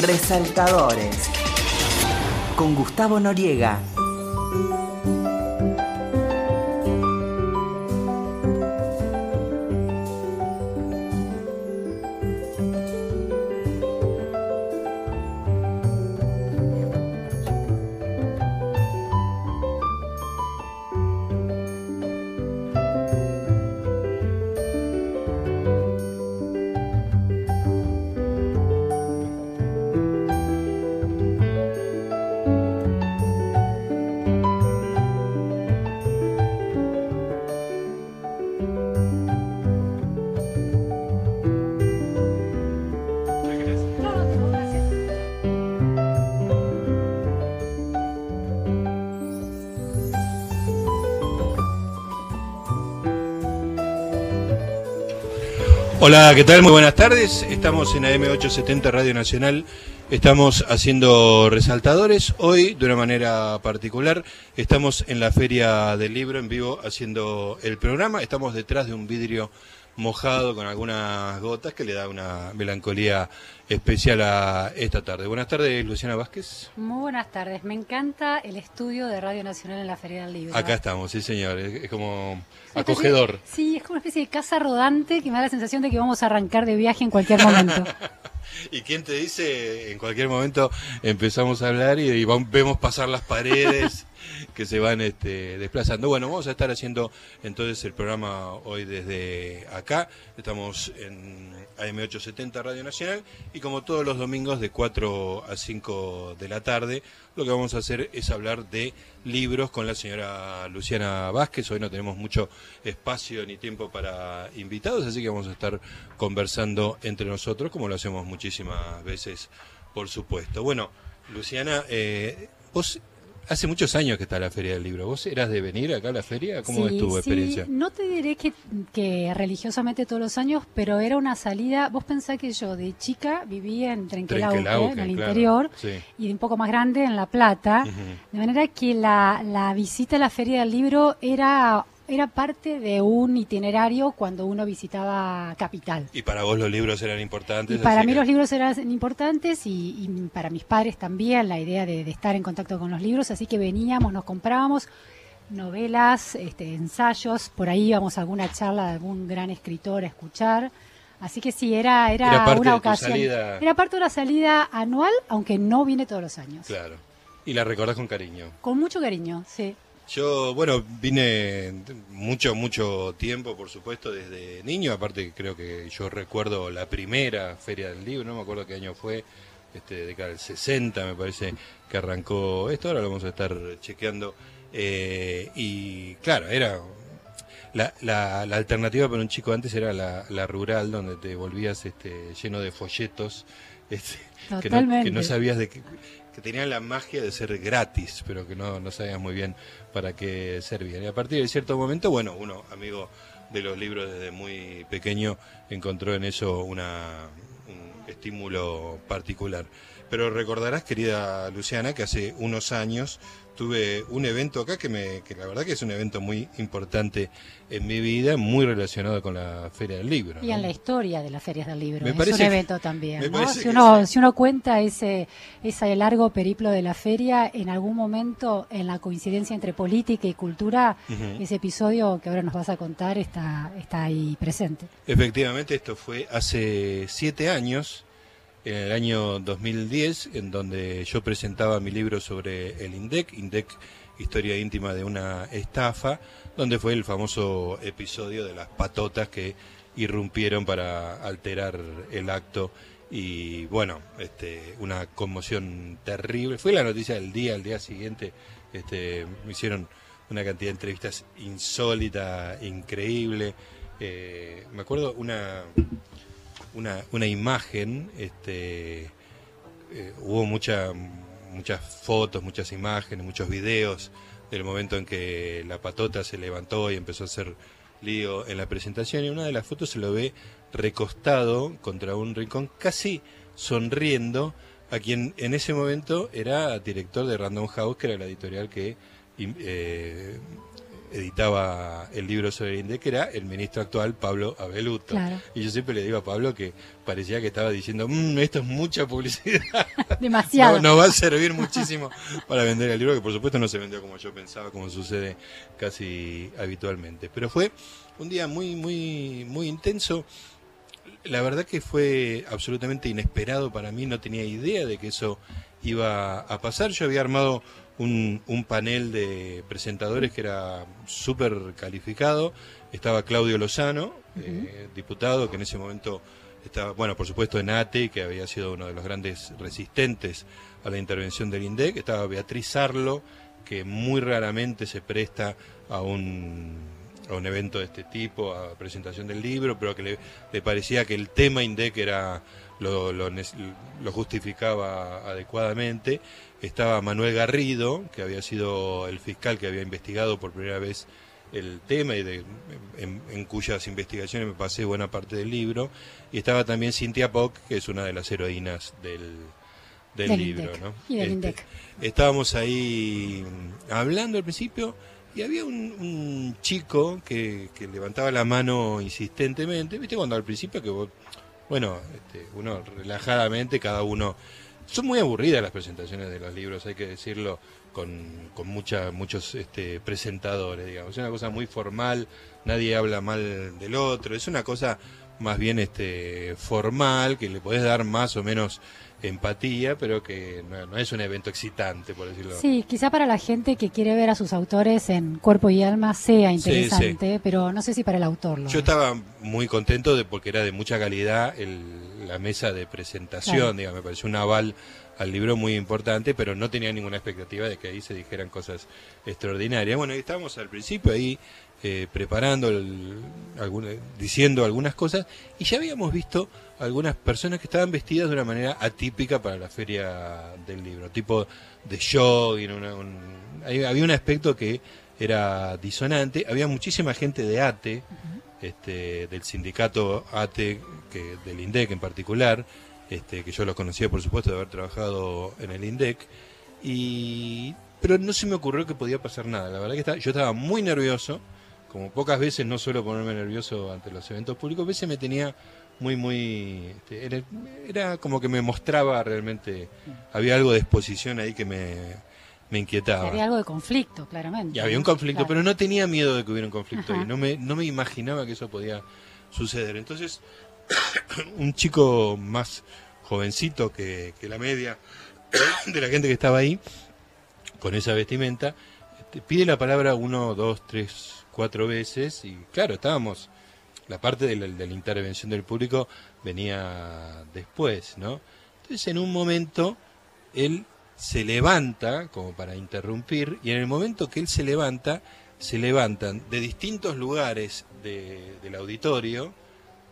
Resaltadores. Con Gustavo Noriega. Hola, ¿qué tal? Muy buenas tardes. Estamos en AM870 Radio Nacional. Estamos haciendo resaltadores. Hoy, de una manera particular, estamos en la Feria del Libro en vivo haciendo el programa. Estamos detrás de un vidrio mojado con algunas gotas que le da una melancolía especial a esta tarde. Buenas tardes, Luciana Vázquez. Muy buenas tardes. Me encanta el estudio de Radio Nacional en la Feria del Libro. Acá estamos, sí señor. Es, como acogedor. sí, es como una especie de casa rodante que me da la sensación de que vamos a arrancar de viaje en cualquier momento. ¿Y quién te dice? En cualquier momento empezamos a hablar y, vemos pasar las paredes que se van este, desplazando. Bueno, vamos a estar haciendo entonces el programa hoy desde acá. Estamos en AM870 Radio Nacional y como todos los domingos de 4 a 5 de la tarde, lo que vamos a hacer es hablar de libros con la señora Luciana Vázquez. Hoy no tenemos mucho espacio ni tiempo para invitados, así que vamos a estar conversando entre nosotros, como lo hacemos muchísimas veces, por supuesto. Bueno, Luciana, eh, vos Hace muchos años que está la Feria del Libro. ¿Vos eras de venir acá a la feria? ¿Cómo es tu experiencia? No te diré que, que, religiosamente todos los años, pero era una salida. Vos pensás que yo de chica vivía en Trenquelauque, en el interior, y un poco más grande en La Plata. De manera que la, la visita a la Feria del Libro era era parte de un itinerario cuando uno visitaba Capital. ¿Y para vos los libros eran importantes? para mí los libros eran importantes y, para mis padres también la idea de, estar en contacto con los libros, así que veníamos, nos comprábamos novelas, este, ensayos, por ahí íbamos a alguna charla de algún gran escritor a escuchar. Así que sí, era, era, una ocasión. Era parte de una salida anual, aunque no viene todos los años. Claro. Y la recordás con cariño. Con mucho cariño, sí. Yo, bueno, vine mucho, mucho tiempo, por supuesto, desde niño. Aparte, creo que yo recuerdo la primera Feria del Libro, no me acuerdo qué año fue, este, década del 60, me parece que arrancó esto. Ahora lo vamos a estar chequeando. Eh, y claro, era. La, la, alternativa para un chico antes era la, rural, donde te volvías este, lleno de folletos. Este, que, no, que no sabías de qué que tenían la magia de ser gratis, pero que no, no sabías muy bien para qué servían. Y a partir de cierto momento, bueno, uno, amigo de los libros desde muy pequeño, encontró en eso una, un estímulo particular. Pero recordarás, querida Luciana, que hace unos años tuve un evento acá que, me, que la verdad que es un evento muy importante en mi vida, muy relacionado con la Feria del Libro. Y en la historia de las ferias del libro. es un evento también. Si, uno, si uno cuenta ese, ese largo periplo de la feria, en algún momento, en la coincidencia entre política y cultura, ese episodio que ahora nos vas a contar está, está ahí presente. Efectivamente, esto fue hace siete años en el año 2010, en donde yo presentaba mi libro sobre el INDEC, INDEC, Historia íntima de una estafa, donde fue el famoso episodio de las patotas que irrumpieron para alterar el acto y bueno, este, una conmoción terrible. Fue la noticia del día, al día siguiente este, me hicieron una cantidad de entrevistas insólita, increíble. Eh, me acuerdo una una, una imagen, este, eh, hubo mucha, muchas fotos, muchas imágenes, muchos videos del momento en que la patota se levantó y empezó a hacer lío en la presentación y una de las fotos se lo ve recostado contra un rincón, casi sonriendo a quien en ese momento era director de Random House, que era la editorial que eh, editaba el libro sobre el INDEC era el ministro actual Pablo Abeluto. Claro. Y yo siempre le digo a Pablo que parecía que estaba diciendo, "Mm, esto es mucha publicidad. Demasiado. No, nos va a servir muchísimo para vender el libro, que por supuesto no se vendió como yo pensaba, como sucede casi habitualmente. Pero fue un día muy, muy, muy intenso. La verdad que fue absolutamente inesperado para mí, no tenía idea de que eso iba a pasar. Yo había armado un, un panel de presentadores que era súper calificado. Estaba Claudio Lozano, eh, diputado, que en ese momento estaba, bueno, por supuesto en ATE, que había sido uno de los grandes resistentes a la intervención del INDEC. Estaba Beatriz Arlo, que muy raramente se presta a un a un evento de este tipo, a presentación del libro, pero que le, le parecía que el tema INDEC era lo, lo, lo justificaba adecuadamente. Estaba Manuel Garrido, que había sido el fiscal que había investigado por primera vez el tema y de, en, en cuyas investigaciones me pasé buena parte del libro. Y estaba también Cintia Poc, que es una de las heroínas del, del, Del libro. INDEC ¿no? y del Este, INDEC. Estábamos ahí hablando al principio y había un, un chico que, que levantaba la mano insistentemente, ¿viste? Cuando al principio que vos, bueno, este, uno relajadamente, cada uno... Son muy aburridas las presentaciones de los libros, hay que decirlo, con, con mucha, muchos este, presentadores, digamos. Es una cosa muy formal, nadie habla mal del otro, es una cosa más bien este, formal, que le podés dar más o menos empatía, pero que no, no es un evento excitante, por decirlo. Sí, quizá para la gente que quiere ver a sus autores en cuerpo y alma sea Sí, interesante, pero no sé si para el autor lo Yo es. estaba muy contento de porque era de mucha calidad el- la mesa de presentación, Claro. digamos, me pareció un aval al libro muy importante, pero no tenía ninguna expectativa de que ahí se dijeran cosas extraordinarias. Bueno, y estábamos al principio ahí eh, preparando, el- diciendo algunas cosas, y ya habíamos visto algunas personas que estaban vestidas de una manera atípica para la feria del libro, tipo de jogging, una- un- había un aspecto que era disonante, había muchísima gente de ATE, este, del sindicato ATE, que, del INDEC en particular, este, que yo lo conocía por supuesto de haber trabajado en el INDEC, y, pero no se me ocurrió que podía pasar nada, la verdad que estaba- yo estaba muy nervioso, como pocas veces no suelo ponerme nervioso ante los eventos públicos, a veces me tenía muy, muy, este, era, era como que me mostraba realmente, había algo de exposición ahí que me, me inquietaba. Había algo de conflicto, claramente. Y había un conflicto, Claro. pero no tenía miedo de que hubiera un conflicto Ajá. ahí. No me, no me imaginaba que eso podía suceder. Entonces, un chico más jovencito que, que la media de la gente que estaba ahí, con esa vestimenta, este, pide la palabra uno, dos, tres, cuatro veces. Y claro, estábamos. La parte de la, de la intervención del público venía después, ¿no? Entonces, en un momento, él se levanta como para interrumpir y en el momento que él se levanta, se levantan de distintos lugares de- del auditorio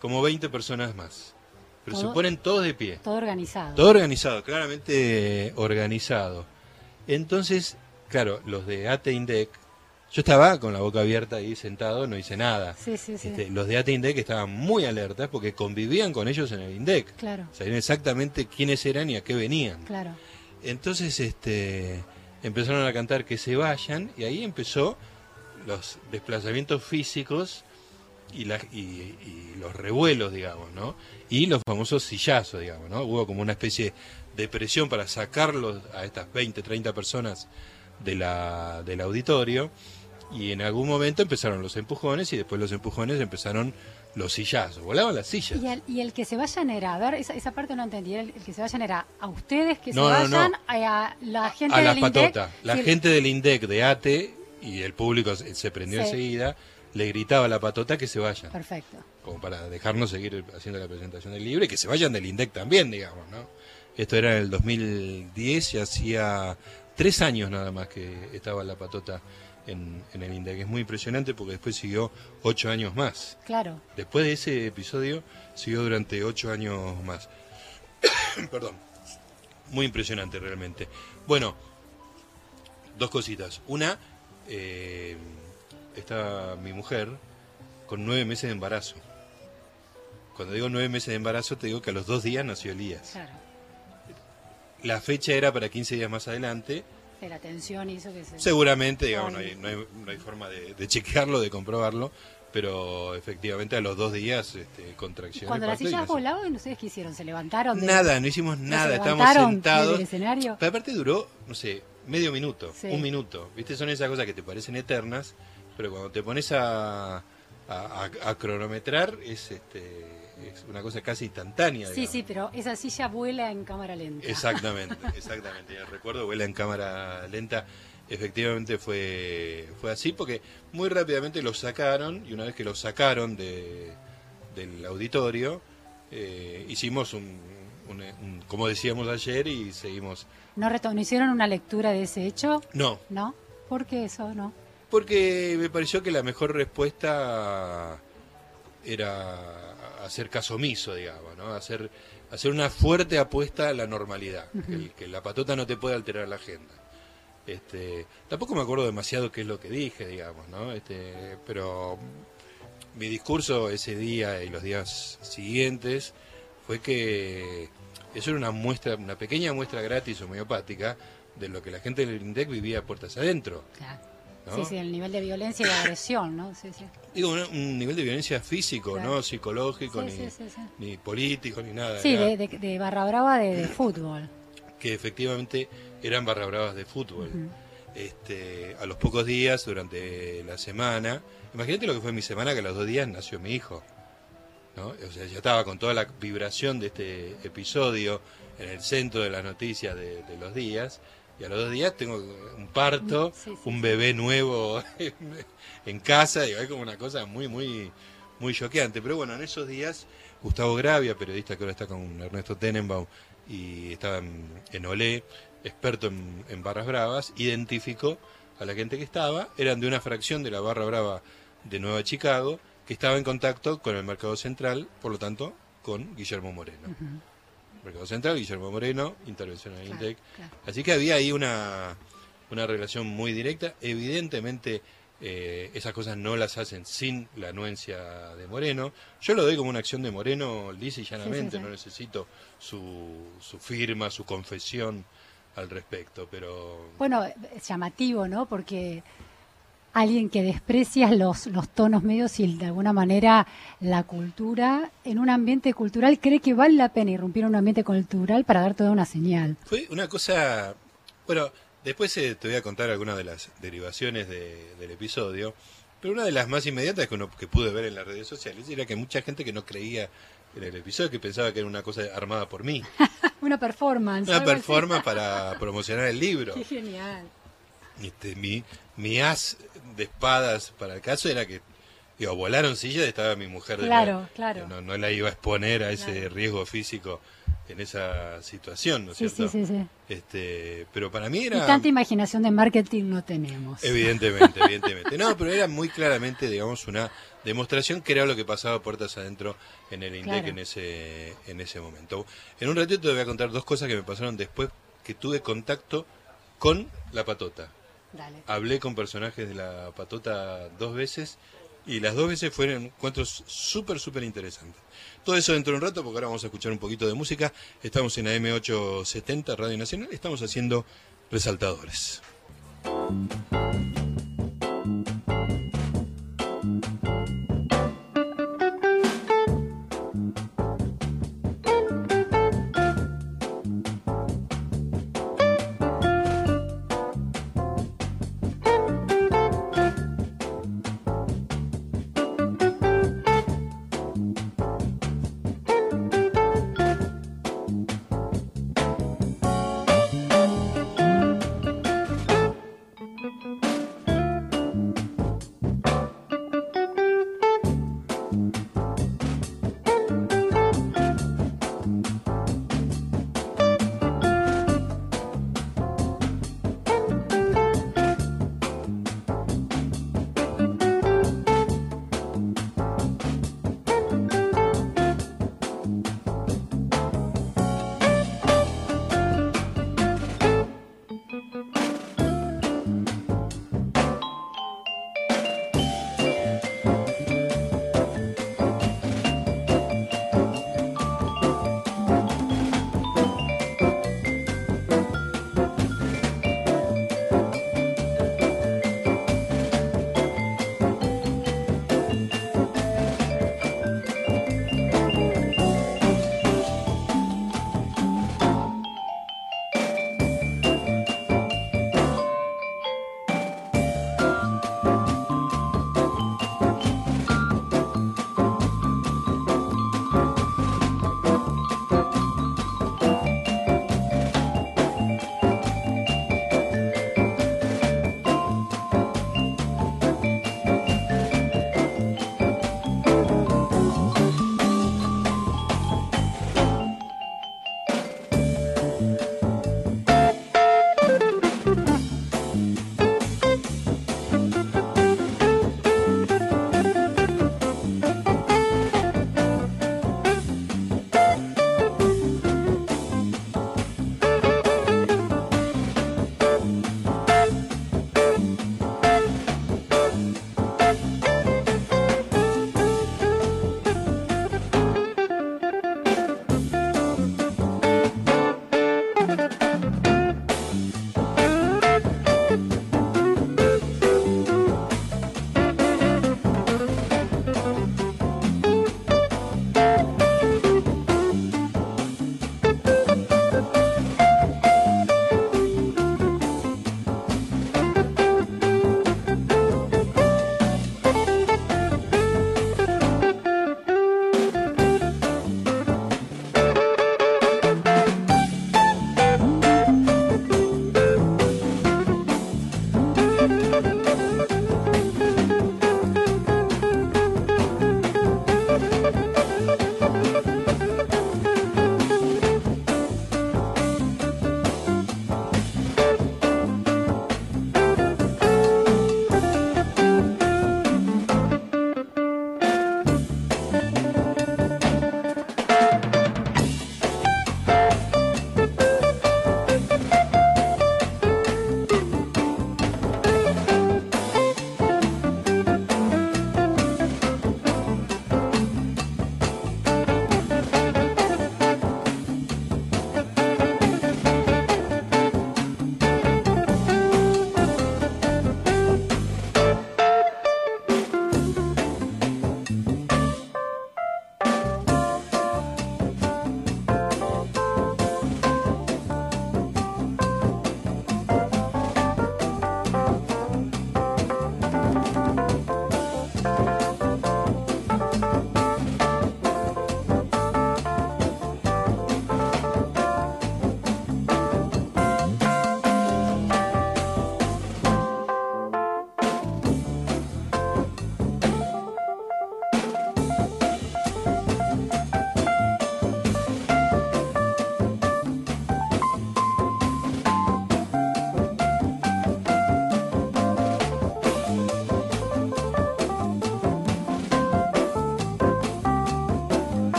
como 20 personas más. Pero se Todo- ponen todos de pie. Todo organizado. Todo organizado, claramente organizado. Entonces, claro, los de ATE Indec, yo estaba con la boca abierta ahí sentado, no hice nada. Sí, sí, sí. Este, los de ATE Indec estaban muy alertas porque convivían con ellos en el Indec. Claro, Sabían exactamente quiénes eran y a qué venían. claro. Entonces, este, empezaron a cantar que se vayan y ahí empezó los desplazamientos físicos y, la- y- y los revuelos, digamos, ¿no? Y los famosos sillazos, digamos, ¿no? Hubo como una especie de presión para sacarlos a estas 20, 30 personas de la, del auditorio y en algún momento empezaron los empujones y después los empujones empezaron los sillazos, volaban las sillas. Y el, y el que se vayan era, a ver, esa, esa parte no entendí, el, el que se vayan era a ustedes que No, se no, no. vayan, a la gente a del las INDEC. La el- gente del INDEC de ATE y el público se, se prendió Sí. enseguida, le gritaba a la patota que se vayan, Perfecto. como para dejarnos seguir haciendo la presentación del libro y que se vayan del INDEC también, digamos, ¿no? Esto era en el 2010 y hacía tres años nada más que estaba la patota en, en el INDEC. Es muy impresionante porque después siguió ocho años más. Claro. Después de ese episodio, siguió durante ocho años más. Perdón. Muy impresionante realmente. Bueno, dos cositas. Una, eh, está mi mujer con nueve meses de embarazo. Cuando digo nueve meses de embarazo, te digo que a los dos días nació Elías. Claro. La fecha era para 15 días más adelante De la tensión y eso que se... Seguramente, digamos, no Ay. hay, no hay, no hay forma de, de chequearlo, de comprobarlo, pero efectivamente a los dos días este, contracciones. Cuando las sillas no sé. volaban, ¿ustedes qué hicieron? ¿Se levantaron? de- Nada, no hicimos ¿No nada, se estábamos sentados. del escenario? Pero aparte duró, no sé, medio minuto, Sí. un minuto. ¿Viste? Son esas cosas que te parecen eternas, pero cuando te pones a, a, a- a cronometrar es, este, es una cosa casi instantánea. Sí, digamos. sí, pero esa silla vuela en cámara lenta. Exactamente, exactamente. El recuerdo vuela en cámara lenta. Efectivamente fue, fue así porque muy rápidamente lo sacaron y una vez que lo sacaron de, del auditorio, eh, hicimos un, un- un- como decíamos ayer y seguimos... ¿No, ¿No hicieron una lectura de ese hecho? No, ¿No? ¿Por qué eso no? porque me pareció que la mejor respuesta era hacer caso omiso, digamos, ¿no? Hacer, hacer una fuerte apuesta a la normalidad, que, el- que la patota no te puede alterar la agenda. Este, tampoco me acuerdo demasiado qué es lo que dije, digamos, ¿no? Este, pero mi discurso ese día y los días siguientes fue que eso era una muestra, una pequeña muestra gratis homeopática de lo que la gente del INDEC vivía a puertas adentro. Claro. ¿No? Sí, sí, el nivel de violencia y de agresión, ¿no? Sí, sí. Digo, un, un nivel de violencia físico, Claro. no psicológico, Sí, ni, sí, ni político, ni nada. Sí, de, de- de barra brava de, de fútbol. Que efectivamente eran barra bravas de fútbol. este, a los pocos días, durante la semana, imagínate lo que fue mi semana, que a los dos días nació mi hijo. ¿no? O sea, ya estaba con toda la vibración de este episodio en el centro de las noticias de los días. Y a los dos días tengo un parto, Sí, sí, un bebé nuevo en, casa, y es como una cosa muy, muy, muy choqueante. Pero bueno, en esos días, Gustavo Gravia, periodista que ahora está con Ernesto Tenenbaum y estaba en, en Olé, experto en, en barras bravas, identificó a la gente que estaba, eran de una fracción de la barra brava de Nueva Chicago, que estaba en contacto con el mercado central, por lo tanto, con Guillermo Moreno. Mercado Central, Guillermo Moreno, intervención en Claro, Intec. claro. Así que había ahí una, una relación muy directa. Evidentemente, eh, esas cosas no las hacen sin la anuencia de Moreno. Yo lo doy como una acción de Moreno lisa y llanamente, Sí, sí, sí. no necesito su, su firma, su confesión al respecto, pero Bueno, es llamativo, ¿no? Porque alguien que desprecia los, los tonos medios y de alguna manera la cultura, en un ambiente cultural, cree que vale la pena irrumpir en un ambiente cultural para dar toda una señal. Fue una cosa. Bueno, después eh, te voy a contar algunas de las derivaciones de- del episodio. Pero una de las más inmediatas que, uno, que pude ver en las redes sociales era que mucha gente que no creía en el episodio, que pensaba que era una cosa armada por mí. una performance. Una performance para promocionar el libro. Qué genial. Este, mi, mi as de espadas para el caso era que digo, volaron sillas y estaba mi mujer de Claro, nuevo. claro. No, no la iba a exponer a ese Claro. riesgo físico en esa situación, ¿no es Sí, cierto? sí, sí, sí. Este, pero para mí Y era tanta imaginación de marketing no tenemos. evidentemente, evidentemente. No, pero era muy claramente, digamos, una demostración que era lo que pasaba puertas adentro en el INDEC Claro. en ese en ese momento. En un ratito te voy a contar dos cosas que me pasaron después que tuve contacto con la patota. Dale. Hablé con personajes de la patota dos veces y las dos veces fueron encuentros súper, súper interesantes. Todo eso dentro de un rato porque ahora vamos a escuchar un poquito de música. Estamos en AM870 Radio Nacional, estamos haciendo resaltadores.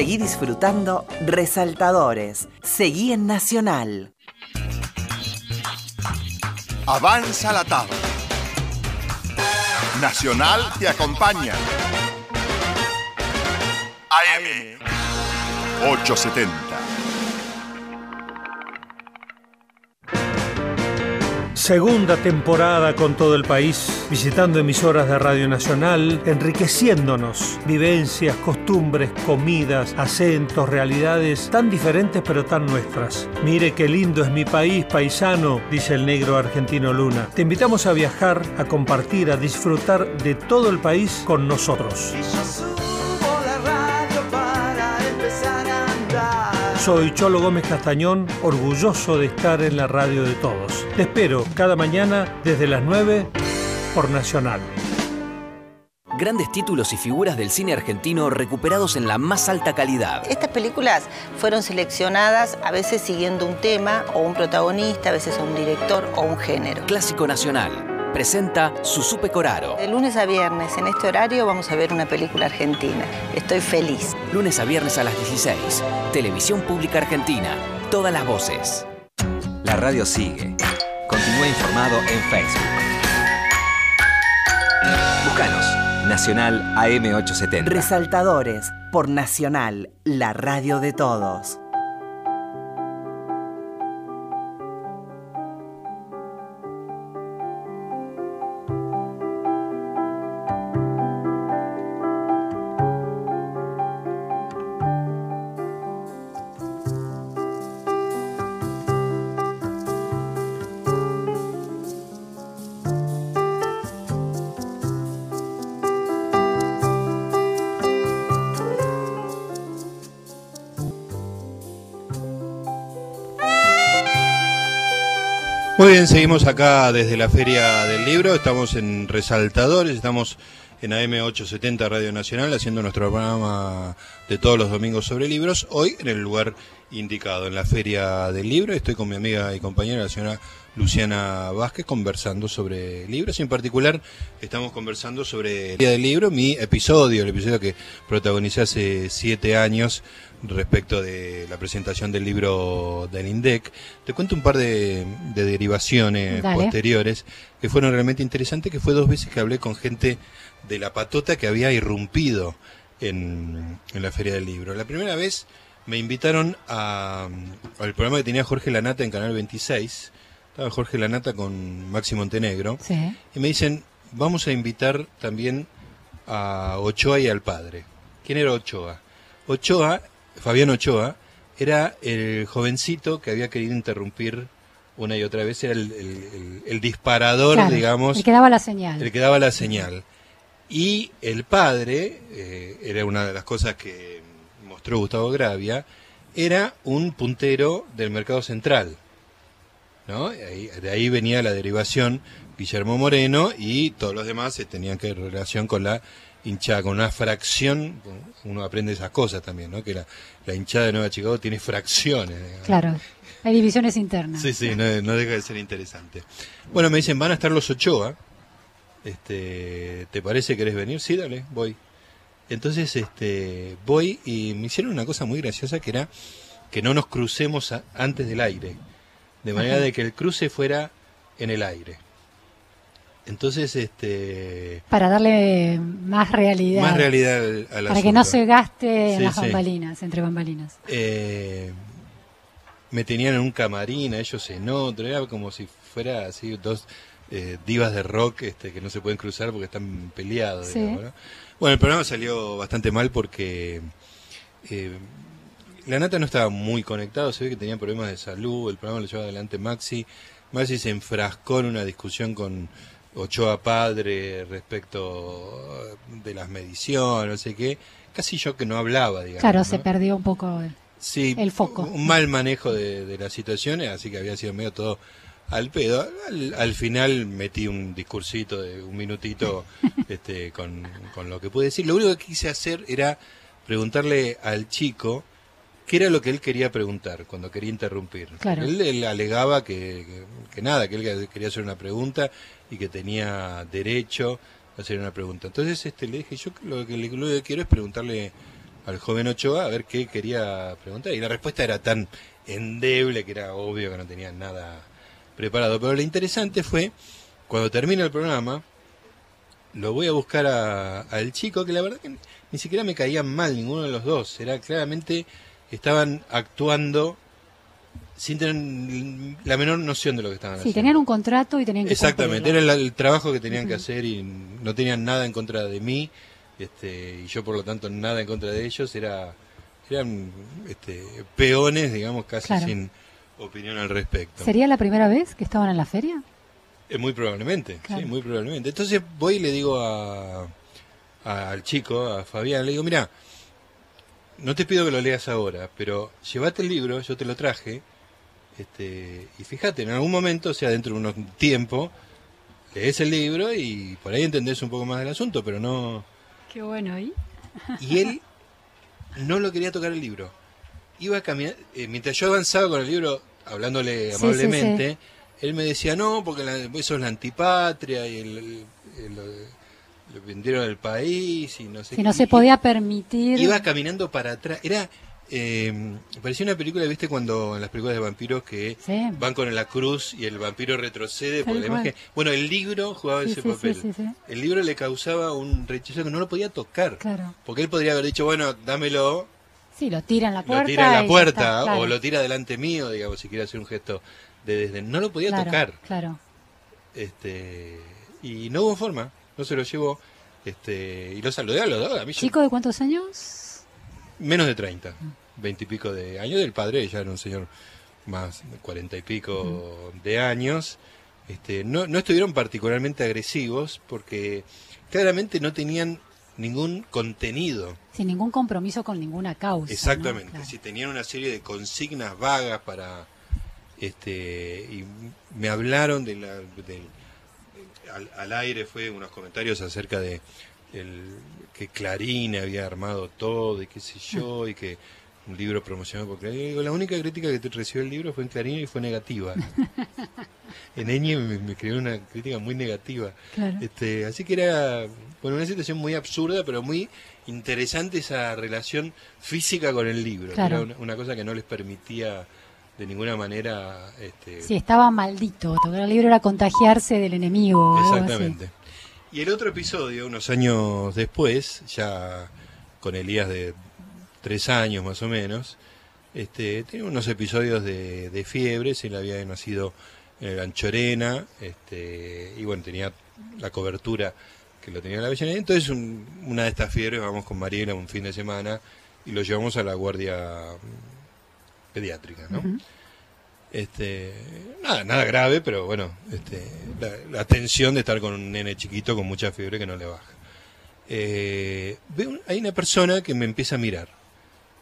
Seguí disfrutando Resaltadores. Seguí en Nacional. Avanza la tarde. Nacional te acompaña. AM 870. Segunda temporada con todo el país, visitando emisoras de Radio Nacional, enriqueciéndonos, vivencias, costumbres, comidas, acentos, realidades tan diferentes pero tan nuestras. Mire qué lindo es mi país, paisano, dice el negro argentino Luna. Te invitamos a viajar, a compartir, a disfrutar de todo el país con nosotros. Soy Cholo Gómez Castañón, orgulloso de estar en la radio de todos. Te espero cada mañana desde las 9 por Nacional. Grandes títulos y figuras del cine argentino recuperados en la más alta calidad. Estas películas fueron seleccionadas a veces siguiendo un tema o un protagonista, a veces a un director o un género. Clásico Nacional. Presenta Susupe Coraro. De lunes a viernes en este horario vamos a ver una película argentina. Estoy feliz. Lunes a viernes a las 16. Televisión Pública Argentina. Todas las voces. La radio sigue. Continúa informado en Facebook. Búscanos. Nacional AM870. Resaltadores por Nacional, la radio de todos. Muy bien, seguimos acá desde la Feria del Libro, estamos en Resaltadores, estamos en AM870 Radio Nacional haciendo nuestro programa de todos los domingos sobre libros, hoy en el lugar indicado, en la Feria del Libro, estoy con mi amiga y compañera, la señora Luciana Vázquez, conversando sobre libros, en particular estamos conversando sobre el Día del Libro, mi episodio, el episodio que protagonicé hace siete años respecto de la presentación del libro del INDEC. Te cuento un par de, de derivaciones Dale. posteriores que fueron realmente interesantes, que fue dos veces que hablé con gente de la patota que había irrumpido en, en la Feria del Libro. La primera vez me invitaron a, al programa que tenía Jorge Lanata en Canal 26. Estaba Jorge Lanata con Maxi Montenegro. Sí. Y me dicen, vamos a invitar también a Ochoa y al padre. ¿Quién era Ochoa? Ochoa, Fabián Ochoa, era el jovencito que había querido interrumpir una y otra vez, era el, el- el- el disparador, Claro, digamos, El que daba la señal. el que daba la señal. Y el padre, eh, era una de las cosas que mostró Gustavo Gravia, era un puntero del mercado central. ¿no? Ahí- de ahí venía la derivación Guillermo Moreno y todos los demás se tenían que ver relación con la hinchada, con una fracción, uno aprende esas cosas también, ¿no? que la, la hinchada de Nueva Chicago tiene fracciones. digamos. Claro. Hay divisiones internas. Sí, sí, no, no deja de ser interesante. Bueno, me dicen, van a estar los Ochoa. Este, ¿Te parece que querés venir? Sí, dale, voy. Entonces, este, voy y me hicieron una cosa muy graciosa que era que no nos crucemos a- antes del aire. De manera Ajá. de que el cruce fuera en el aire. Entonces, este, Para darle más realidad. más realidad al, al Para que no se gaste en Sí, las sí. bambalinas, entre bambalinas. Eh, me tenían en un camarín, a ellos en otro, era como si fuera así dos eh, divas de rock este, que no se pueden cruzar porque están peleados. Sí. digamos, ¿no? Bueno, el programa salió bastante mal porque eh, la nata no estaba muy conectado, se ve que tenía problemas de salud, el programa lo llevaba adelante Maxi, Maxi se enfrascó en una discusión con Ochoa Padre respecto de las mediciones, no sé qué, casi yo que no hablaba, digamos. Claro, ¿no? se perdió un poco. Sí, el foco. Un mal manejo de, de las situaciones, así que había sido medio todo al pedo. Al, al final metí un discursito de un minutito este, con, con lo que pude decir. Lo único que quise hacer era preguntarle al chico qué era lo que él quería preguntar cuando quería interrumpir. Claro. Él, él alegaba que, que- que nada, que él quería hacer una pregunta y que tenía derecho a hacer una pregunta. Entonces este, le dije, yo lo que, lo que quiero es preguntarle al joven Ochoa a ver qué quería preguntar. Y la respuesta era tan endeble que era obvio que no tenía nada preparado. Pero lo interesante fue, cuando termina el programa, lo voy a buscar al chico, que la verdad que ni siquiera me caían mal ninguno de los dos. Era claramente, estaban actuando sin tener la menor noción de lo que estaban haciendo. Sí, tenían un contrato y tenían que Exactamente, era el, trabajo que tenían que hacer y no tenían nada en contra de mí, este, y yo por lo tanto nada en contra de ellos, era eran este, peones, digamos, casi sin opinión al respecto. ¿Sería la primera vez que estaban en la feria? Eh, muy probablemente, sí, muy probablemente. Entonces voy y le digo a, al chico, a Fabián, le digo, mira, no te pido que lo leas ahora, pero llévate el libro, yo te lo traje, este, y fíjate, en algún momento, o sea, dentro de un tiempo, lees el libro y por ahí entendés un poco más del asunto, pero no... Qué bueno, ¿y? Y él no lo quería tocar el libro. Iba a caminar, eh, mientras yo avanzaba con el libro, hablándole amablemente, él me decía, no, porque eso es la antipatria y el, lo vendieron al país y no sé no se podía permitir. Iba caminando para atrás. Era eh, parecía una película, ¿viste? Cuando en las películas de vampiros que van con la cruz y el vampiro retrocede. bueno, el libro jugaba ese papel. el libro le causaba un rechazo que no lo podía tocar. Porque él podría haber dicho, bueno, dámelo. Sí, lo tira en la puerta. Lo tira en la puerta o lo tira delante mío, digamos, si quiere hacer un gesto de desdén. No lo podía tocar. Claro. Este, y no hubo forma, no se lo llevó. Este, y lo saludé a los dos. A ¿Chico de cuántos años? Menos de 30 veintipico de años, del padre ya era un señor más de cuarenta y pico de años. Este, no, no estuvieron particularmente agresivos porque claramente no tenían ningún contenido. Sin ningún compromiso con ninguna causa. Exactamente, si tenían una serie de consignas vagas para... Este, y me hablaron de la, al, al, aire fue unos comentarios acerca de el, que Clarín había armado todo y qué sé yo y que un libro promocionado por Clarín. La única crítica que recibió el libro fue en Clarín y fue negativa. en Eñe me, escribió una crítica muy negativa. Este, así que era bueno, una situación muy absurda, pero muy interesante esa relación física con el libro. Era una, cosa que no les permitía de ninguna manera... Este... Sí, estaba maldito. Tocar el libro era contagiarse del enemigo. Exactamente. Y el otro episodio, unos años después, ya con Elías de tres años más o menos, este, tenía unos episodios de, de fiebre, se le había nacido en el Anchorena, este, y bueno, tenía la cobertura que lo tenía en la Avellaneda. Entonces, una de estas fiebres, vamos con Mariela un fin de semana y lo llevamos a la guardia pediátrica, ¿no? Este, nada, nada grave, pero bueno, este, la, la, tensión de estar con un nene chiquito con mucha fiebre que no le baja. Eh, hay una persona que me empieza a mirar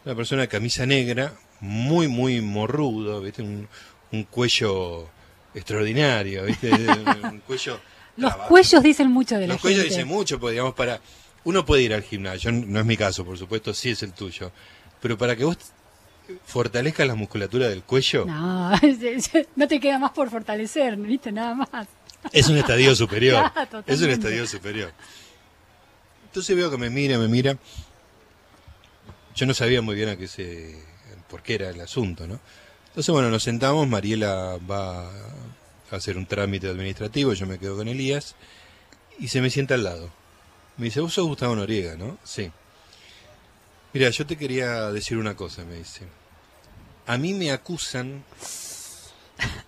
una persona de camisa negra, muy, muy morrudo, ¿viste? Un, cuello extraordinario, ¿viste? un cuello... Los cuellos dicen mucho de la Los cuellos dicen mucho, pues digamos, para... Uno puede ir al gimnasio, no es mi caso, por supuesto, sí es el tuyo, pero para que vos fortalezcas la musculatura del cuello... No, no te queda más por fortalecer, ¿viste? Nada más. Es un estadio superior. es un estadio superior. Entonces veo que me mira, me mira, yo no sabía muy bien a qué se, por qué era el asunto, ¿no? Entonces, bueno, nos sentamos, Mariela va a hacer un trámite administrativo, yo me quedo con Elías, y se me sienta al lado. Me dice, vos sos Gustavo Noriega, ¿no? Sí. Mira, yo te quería decir una cosa, me dice. A mí me acusan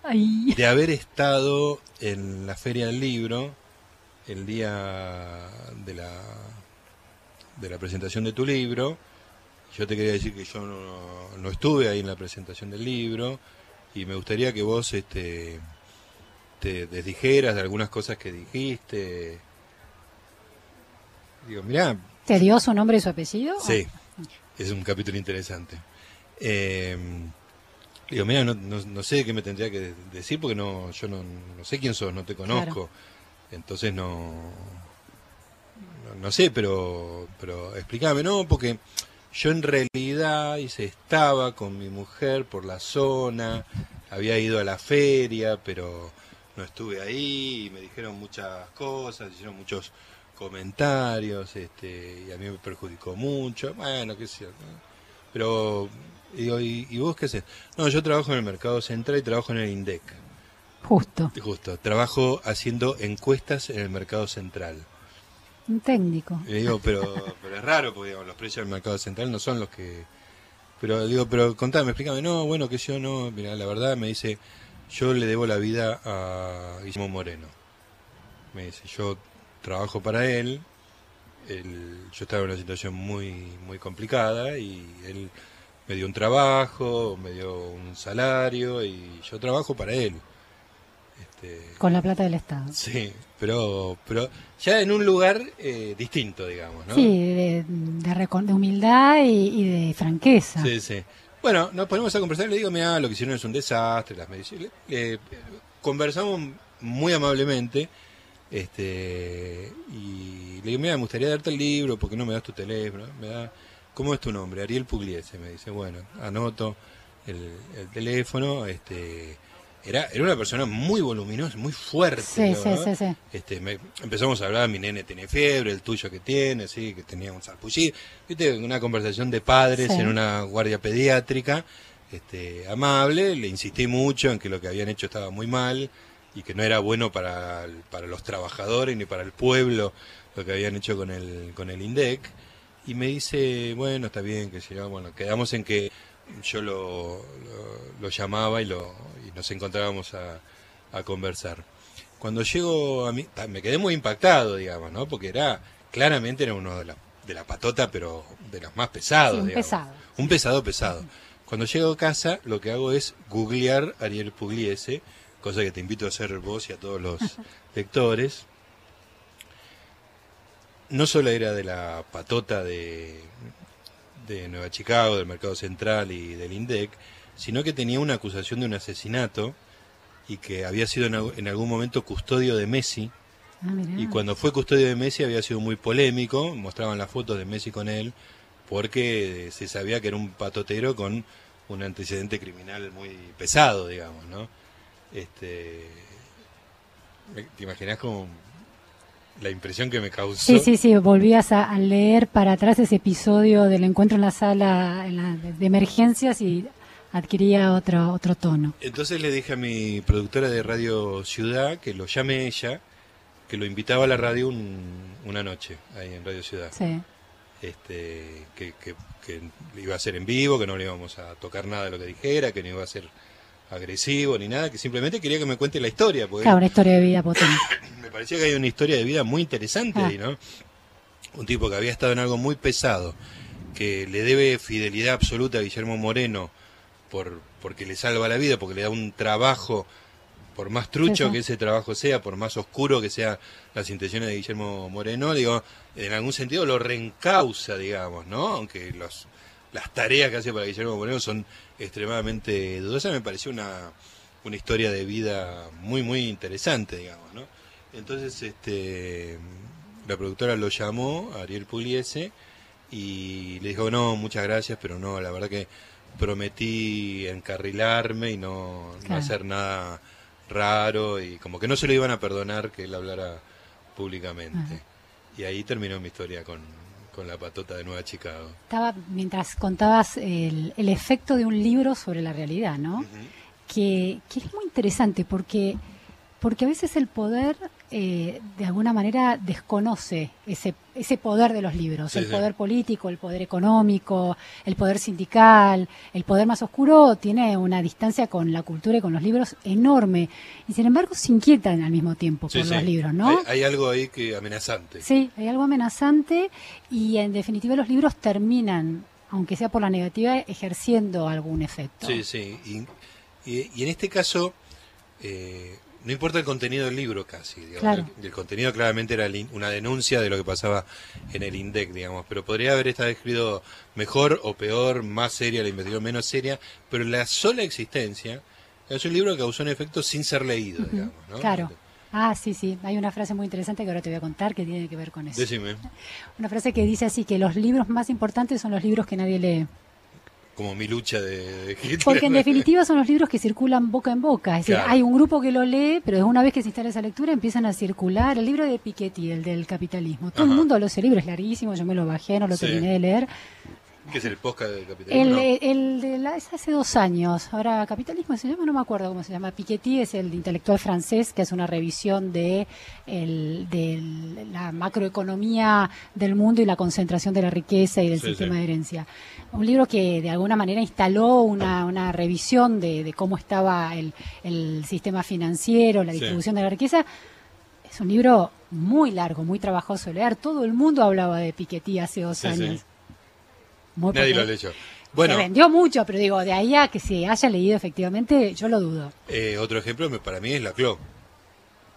de haber estado en la Feria del Libro el día de la, de la presentación de tu libro yo te quería decir que yo no, estuve ahí en la presentación del libro y me gustaría que vos este, te desdijeras de algunas cosas que dijiste. Digo, mirá. ¿Te dio su nombre y su apellido? Sí, es un capítulo interesante. Eh, digo, mira, no, no, sé qué me tendría que decir porque no, yo no, sé quién sos, no te conozco. Entonces no, no, no, sé, pero, pero explícame, ¿no? Porque yo en realidad hice, estaba con mi mujer por la zona, había ido a la feria, pero no estuve ahí y me dijeron muchas cosas, hicieron muchos comentarios, este, y a mí me perjudicó mucho, bueno, qué sé yo, ¿no? Pero, y digo, ¿y, y vos qué haces? No, yo trabajo en el mercado central y trabajo en el INDEC. Justo, Justo, trabajo haciendo encuestas en el mercado central. Un técnico. Y digo, pero, pero es raro, porque digamos, los precios del mercado central no son los que... Pero digo, pero contame, explícame. No, bueno, que yo no... Mira, la verdad me dice, yo le debo la vida a Guillermo Moreno. Me dice, yo trabajo para él, él- yo estaba en una situación muy, muy complicada y él me dio un trabajo, me dio un salario y yo trabajo para él. Este, Con la plata del Estado. Sí, pero, pero ya en un lugar eh, distinto, digamos, ¿no? Sí, de, de de humildad y, y de franqueza. Sí, sí. Bueno, nos ponemos a conversar y le digo, mira, lo que hicieron es un desastre, las medicinas. Le- le- conversamos muy amablemente este y le digo, mira, me gustaría darte el libro, porque no me das tu teléfono? Me da, ¿Cómo es tu nombre? Ariel Pugliese, me dice. Bueno, anoto el, el teléfono. este era, era una persona muy voluminosa, muy fuerte. Sí, sí, sí, sí. Este, me- empezamos a hablar, mi nene tiene fiebre, el tuyo que tiene, sí, que tenía un sarpullido. Viste, una conversación de padres Sí. en una guardia pediátrica, este, amable, le insistí mucho en que lo que habían hecho estaba muy mal y que no era bueno para, para los trabajadores ni para el pueblo lo que habían hecho con el, con el INDEC. Y me dice, bueno, está bien, que si no, bueno, quedamos en que yo lo, lo, lo llamaba y, lo, y nos encontrábamos a, a conversar. Cuando llego a mí, me quedé muy impactado, digamos, ¿no? Porque era, claramente era uno de la, de la patota, pero de los más pesados, Sí, un digamos. pesado. Un pesado pesado. Cuando llego a casa, lo que hago es googlear Ariel Pugliese, cosa que te invito a hacer vos y a todos los lectores. No solo era de la patota de, de Nueva Chicago, del Mercado Central y del INDEC, sino que tenía una acusación de un asesinato y que había sido en, algún momento custodio de Messi. Ah. Y cuando fue custodio de Messi había sido muy polémico, mostraban las fotos de Messi con él, porque se sabía que era un patotero con un antecedente criminal muy pesado, digamos, ¿no? Este, ¿Te imaginas como la impresión que me causó? Sí, sí, sí, volvías a, a leer para atrás ese episodio del encuentro en la sala en la- de, de emergencias y adquiría otro, otro tono. Entonces le dije a mi productora de Radio Ciudad que lo llame ella, que lo invitaba a la radio un- una noche, ahí en Radio Ciudad. Sí. este, que, que, que iba a ser en vivo, que no le íbamos a tocar nada de lo que dijera, que no iba a ser agresivo ni nada, que simplemente quería que me cuente la historia, porque Claro, una historia de vida potente. me parecía que hay una historia de vida muy interesante Ah. ahí, ¿no? Un tipo que había estado en algo muy pesado, que le debe fidelidad absoluta a Guillermo Moreno por porque le salva la vida, porque le da un trabajo, por más trucho Sí, que ese trabajo sea, por más oscuro que sean las intenciones de Guillermo Moreno, digo, en algún sentido lo reencausa, digamos, ¿no? Aunque los las tareas que hace para Guillermo Moreno son extremadamente dudosas, me pareció una, una historia de vida muy, muy interesante, digamos, ¿no? Entonces, este, la productora lo llamó, Ariel Pugliese, y le dijo, no, muchas gracias, pero no, la verdad que prometí encarrilarme y no, no hacer nada raro, y como que no se lo iban a perdonar que él hablara públicamente. Y ahí terminó mi historia con, con la patota de Nueva Chicago. Estaba, mientras contabas el, el efecto de un libro sobre la realidad, ¿no? que, que es muy interesante porque, porque a veces el poder eh, de alguna manera desconoce ese, ese poder de los libros, Sí, el sí. poder político, el poder económico, el poder sindical, el poder más oscuro tiene una distancia con la cultura y con los libros enorme y sin embargo se inquietan al mismo tiempo Sí, por los libros, ¿no? Hay, hay algo ahí que amenazante. Sí, hay algo amenazante y en definitiva los libros terminan, aunque sea por la negativa, ejerciendo algún efecto. Sí, sí. Y, y- y en este caso, eh, no importa el contenido del libro casi. digamos. Claro. El, el contenido claramente era el una denuncia de lo que pasaba en el INDEC, digamos. Pero podría haber estado escrito mejor o peor, más seria la investigación, menos seria. Pero la sola existencia es un libro que causó un efecto sin ser leído, digamos. ¿no? Claro. Ah, sí, sí. Hay una frase muy interesante que ahora te voy a contar que tiene que ver con eso. Decime, Una frase que dice así, que los libros más importantes son los libros que nadie lee. Como mi lucha de, de Hitler. Porque en definitiva son los libros que circulan boca en boca. Es decir, hay un grupo que lo lee, pero una vez que se instala esa lectura empiezan a circular. El libro de Piketty, el del capitalismo. Todo el mundo lo ese libro, es larguísimo, yo me lo bajé, no lo Sí. terminé de leer. ¿Qué es el podcast del capitalismo? El, eh, el de la, es hace dos años. Ahora, Capitalismo se llama, no me acuerdo cómo se llama. Piketty es el intelectual francés que hace una revisión de, el, de la macroeconomía del mundo y la concentración de la riqueza y del Sí, sistema sí. de herencia. Un libro que de alguna manera instaló una, una revisión de, de cómo estaba el, el sistema financiero, la Sí. distribución de la riqueza. Es un libro muy largo, muy trabajoso de leer. Todo el mundo hablaba de Piketty hace dos años. Muy Nadie lo leyó. Bueno, se vendió mucho, pero digo, de ahí a que se haya leído efectivamente, yo lo dudo. eh, otro ejemplo para mí es la CLO.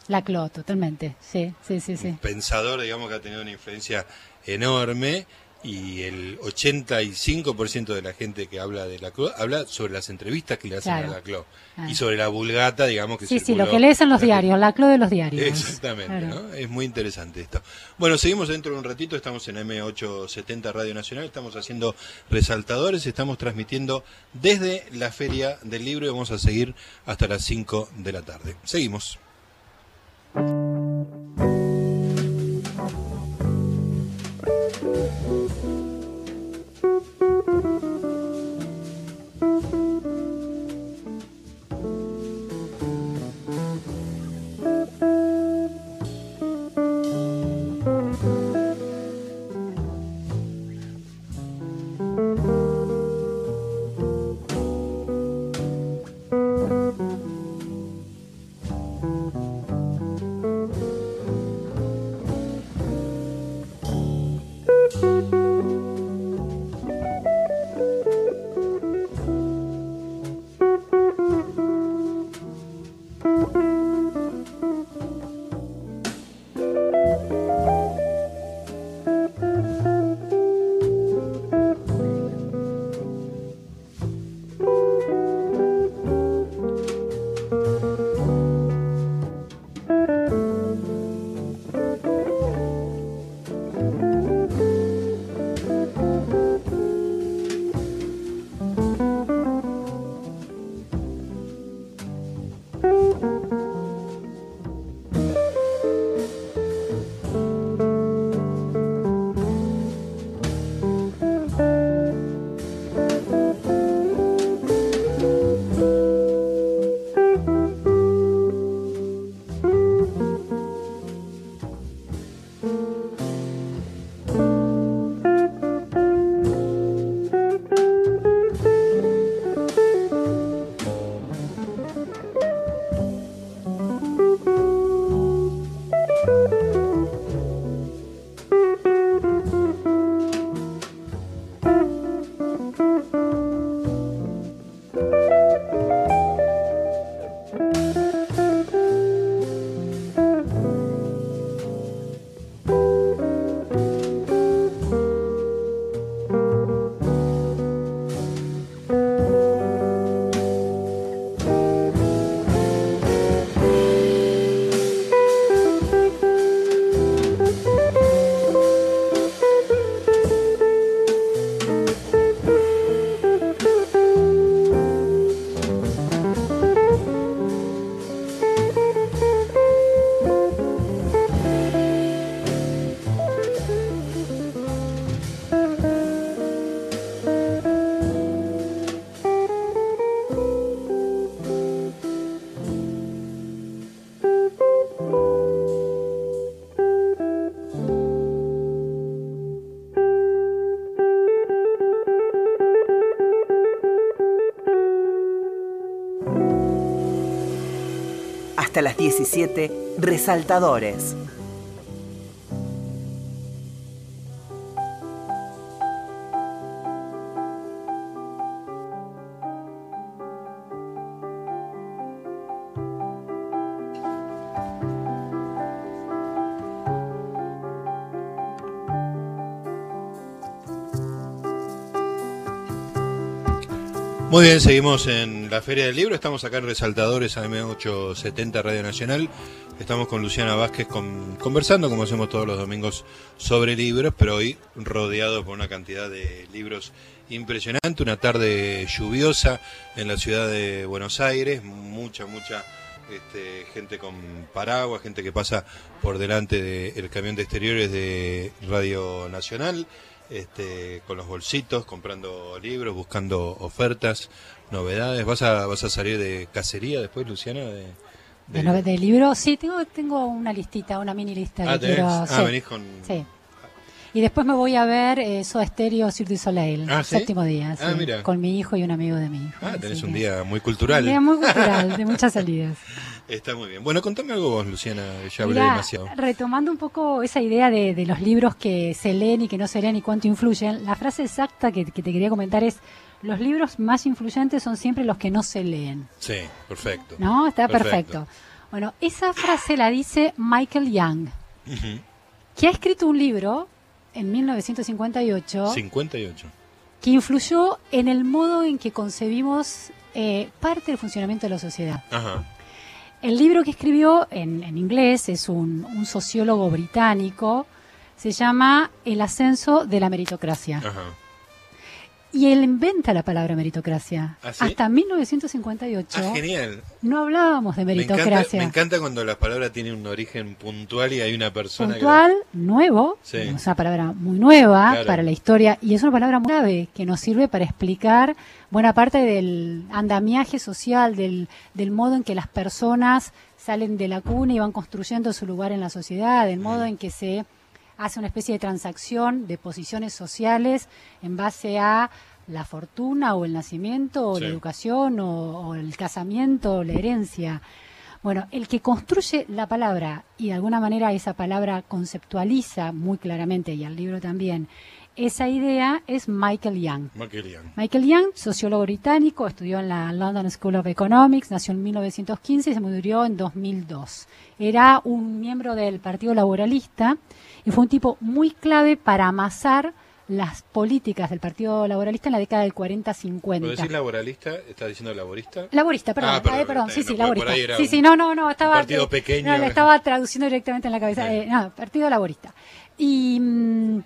La CLO, totalmente. Sí, sí, sí, sí. pensador, digamos, que ha tenido una influencia enorme y el 85% de la gente que habla de la CLO habla sobre las entrevistas que le hacen Claro. a la CLO Ah. y sobre la vulgata, digamos, que Sí, sí, lo que lees en los diarios, la CLO de los diarios. Exactamente, Claro. ¿no? Es muy interesante esto. Bueno, seguimos dentro de un ratito, estamos en M870 Radio Nacional, estamos haciendo resaltadores, estamos transmitiendo desde la Feria del Libro y vamos a seguir hasta las 5 de la tarde. Seguimos. 17, resaltadores. Muy bien, seguimos en la Feria del Libro. Estamos acá en Resaltadores AM870 Radio Nacional. Estamos con Luciana Vázquez con- conversando, como hacemos todos los domingos, sobre libros, pero hoy rodeado por una cantidad de libros impresionante. Una tarde lluviosa en la ciudad de Buenos Aires. Mucha, mucha este, gente con paraguas, gente que pasa por delante del camión de exteriores de Radio Nacional. Este, con los bolsitos, comprando libros, buscando ofertas, novedades. ¿Vas a, vas a salir de cacería después, Luciana? De, De, libros, sí, tengo, tengo una listita, una mini lista Ah, que quiero Ah, sí, venís con... sí. Y después me voy a ver eh, Soda Stereo, Cirque du Soleil, Ah, séptimo día, Ah, sí, con mi hijo y un amigo de mi hijo. Ah, tenés un día muy cultural. Un día muy cultural, de muchas salidas. Está muy bien. Bueno, contame algo vos, Luciana, ya hablé Mirá, demasiado. retomando un poco esa idea de, de los libros que se leen y que no se leen y cuánto influyen, la frase exacta que, que te quería comentar es, los libros más influyentes son siempre los que no se leen. Sí, perfecto. ¿No? Está perfecto. Bueno, esa frase la dice Michael Young, que ha escrito un libro en 1958 58. que influyó en el modo en que concebimos eh, parte del funcionamiento de la sociedad. Ajá. El libro que escribió en, en inglés es un, un sociólogo británico, se llama El ascenso de la meritocracia. Ajá. Y él inventa la palabra meritocracia. ¿Ah, sí? Hasta 1958 Ah, genial. no hablábamos de Me encanta, meritocracia. me encanta cuando la palabra tiene un origen puntual y hay una persona puntual, nuevo, Sí. es una palabra muy nueva Claro. para la historia y es una palabra muy grave que nos sirve para explicar buena parte del andamiaje social, del, del modo en que las personas salen de la cuna y van construyendo su lugar en la sociedad, del modo en que se hace una especie de transacción de posiciones sociales en base a la fortuna o el nacimiento o Sí. la educación o, o el casamiento o la herencia. Bueno, el que construye la palabra y de alguna manera esa palabra conceptualiza muy claramente, y el libro también, esa idea es Michael Young. Michael Young. Michael Young, sociólogo británico, estudió en la London School of Economics, nació en 1915 y se murió en 2002. Era un miembro del Partido Laboralista y fue un tipo muy clave para amasar las políticas del Partido Laboralista en la década del Cuando 40-50. decís laboralista, ¿estás diciendo laborista? Laborista, perdón. Ah, perdón, eh, perdón. Sí, sí, laborista. Sí, sí, no, no, no, estaba. partido pequeño. No, le estaba traduciendo directamente en la cabeza. Eh, no, partido laborista. Y mm,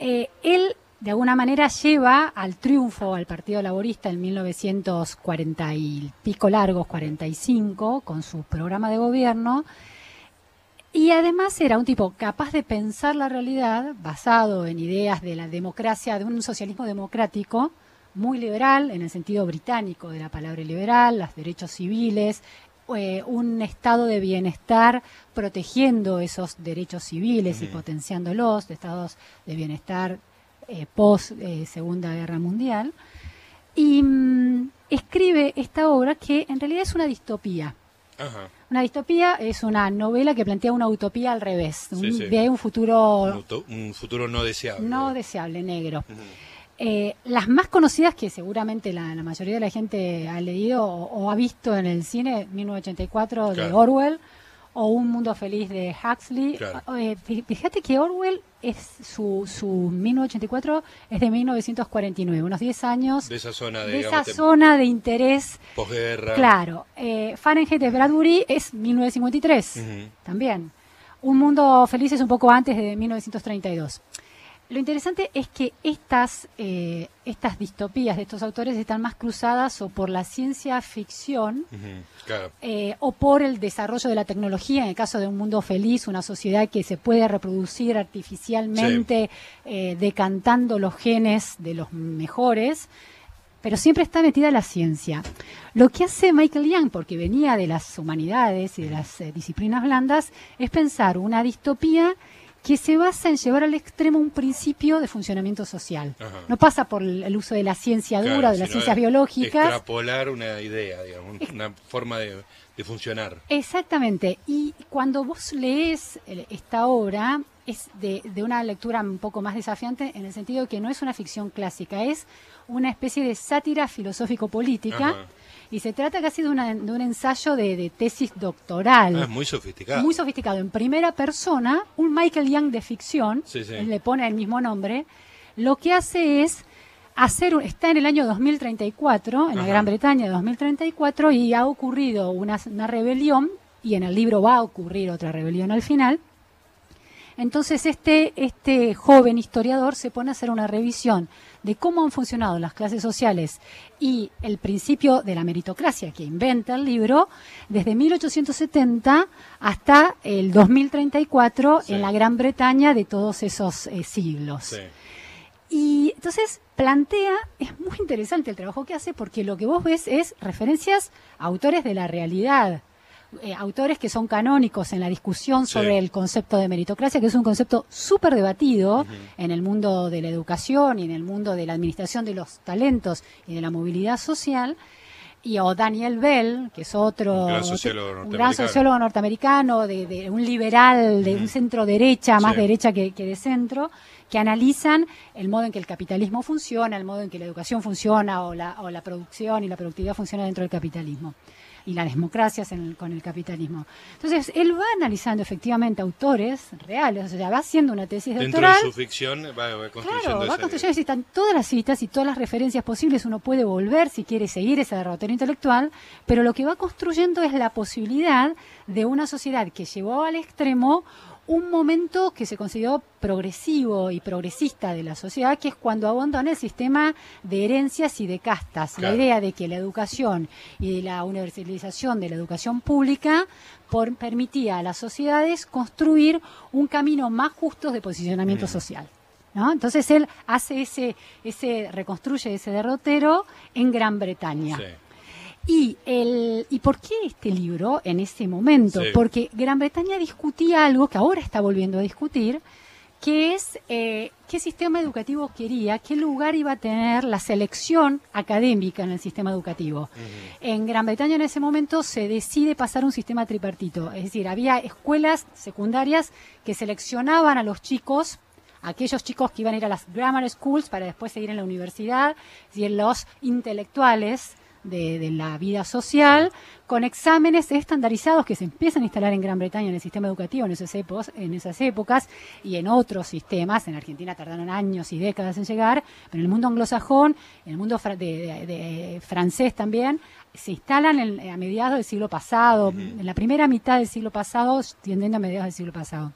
eh, él, de alguna manera, lleva al triunfo al Partido Laborista en 1940 y pico largos, 45, con su programa de gobierno. Y además era un tipo capaz de pensar la realidad basado en ideas de la democracia, de un socialismo democrático muy liberal, en el sentido británico de la palabra liberal, los derechos civiles, eh, un estado de bienestar protegiendo esos derechos civiles y potenciándolos, de estados de bienestar eh, post eh, Segunda Guerra Mundial. Y mm, escribe esta obra que en realidad es una distopía. Ajá. Una distopía es una novela que plantea una utopía al revés, Sí, un, sí. de un futuro Un, futuro no deseable. no deseable, negro. Eh, las más conocidas que seguramente la, la mayoría de la gente ha leído o, o ha visto en el cine, 1984 de. Orwell o Un Mundo Feliz de Huxley. Claro. Eh, fí- fíjate que Orwell es su, su 1984 es de 1949, unos 10 años De esa zona de, de esa digamos, zona de interés. posguerra. Claro, eh, Fahrenheit de Bradbury es 1953 Ujú. también. Un mundo feliz es un poco antes de 1932. Lo interesante es que estas, eh, estas distopías de estos autores están más cruzadas o por la ciencia ficción Claro. eh, o por el desarrollo de la tecnología, en el caso de un mundo feliz, una sociedad que se puede reproducir artificialmente, eh, decantando los genes de los mejores, pero siempre está metida la ciencia. Lo que hace Michael Young, porque venía de las humanidades y de las disciplinas blandas, es pensar una distopía que se basa en llevar al extremo un principio de funcionamiento social. Ajá. No pasa por el uso de la ciencia dura, Claro, de las ciencias biológicas, Extrapolar una idea, digamos, una forma de, de funcionar. Exactamente. Y cuando vos lees el- esta obra, es de, de una lectura un poco más desafiante en el sentido que no es una ficción clásica, es una especie de sátira filosófico-política. Ajá. Y se trata casi de, una- de un ensayo de, de tesis doctoral. Ah, es muy sofisticado. Muy sofisticado, en primera persona, un Michael Young de ficción, Sí, sí. él le pone el mismo nombre, lo que hace es hacer, está en el año 2034, en la. Gran Bretaña de 2034, y ha ocurrido una, una rebelión, y en el libro va a ocurrir otra rebelión al final. Entonces este, este joven historiador se pone a hacer una revisión de cómo han funcionado las clases sociales y el principio de la meritocracia que inventa el libro desde 1870 hasta el 2034 Sí. en la Gran Bretaña de todos esos eh, siglos. Sí. Y entonces plantea, es muy interesante el trabajo que hace porque lo que vos ves es referencias a autores de la realidad, eh, autores que son canónicos en la discusión Sí. sobre el concepto de meritocracia, que es un concepto súper debatido en el mundo de la educación y en el mundo de la administración de los talentos y de la movilidad social. Y o Daniel Bell, que es otro Un gran sociólogo un gran norteamericano. sociólogo norteamericano, de, de un liberal, de un centro derecha, más derecha que, que de centro, que analizan el modo en que el capitalismo funciona, el modo en que la educación funciona o la, o la producción y la productividad funciona dentro del capitalismo y las democracias en el- con el capitalismo. Entonces, él va analizando efectivamente autores reales, o sea, va haciendo una tesis Dentro doctoral. de su ficción va, va construyendo Claro, va construyendo, si están todas las citas y todas las referencias posibles, uno puede volver si quiere seguir ese derrotero intelectual, pero lo que va construyendo es la posibilidad de una sociedad que llevó al extremo un momento que se consideró progresivo y progresista de la sociedad, que es cuando abandona el sistema de herencias y de castas. Claro. La idea de que la educación y de la universalización de la educación pública por- permitía a las sociedades construir un camino más justo de posicionamiento social. ¿no? Entonces él hace ese, ese, reconstruye ese derrotero en Gran Bretaña. Sí. Y, el, ¿Y por qué este libro en ese momento? Sí. Porque Gran Bretaña discutía algo que ahora está volviendo a discutir, que es eh, qué sistema educativo quería, qué lugar iba a tener la selección académica en el sistema educativo. En Gran Bretaña en ese momento se decide pasar un sistema tripartito, es decir, había escuelas secundarias que seleccionaban a los chicos aquellos chicos que iban a ir a las grammar schools para después seguir en la universidad, es decir, los intelectuales de, de la vida social, con exámenes estandarizados que se empiezan a instalar en Gran Bretaña en el sistema educativo en esas, épocas, en esas épocas y en otros sistemas. En Argentina tardaron años y décadas en llegar, pero en el mundo anglosajón, en el mundo fra- de, francés también, se instalan en- a mediados del siglo pasado, en la primera mitad del siglo pasado, tiendiendo a mediados del siglo pasado.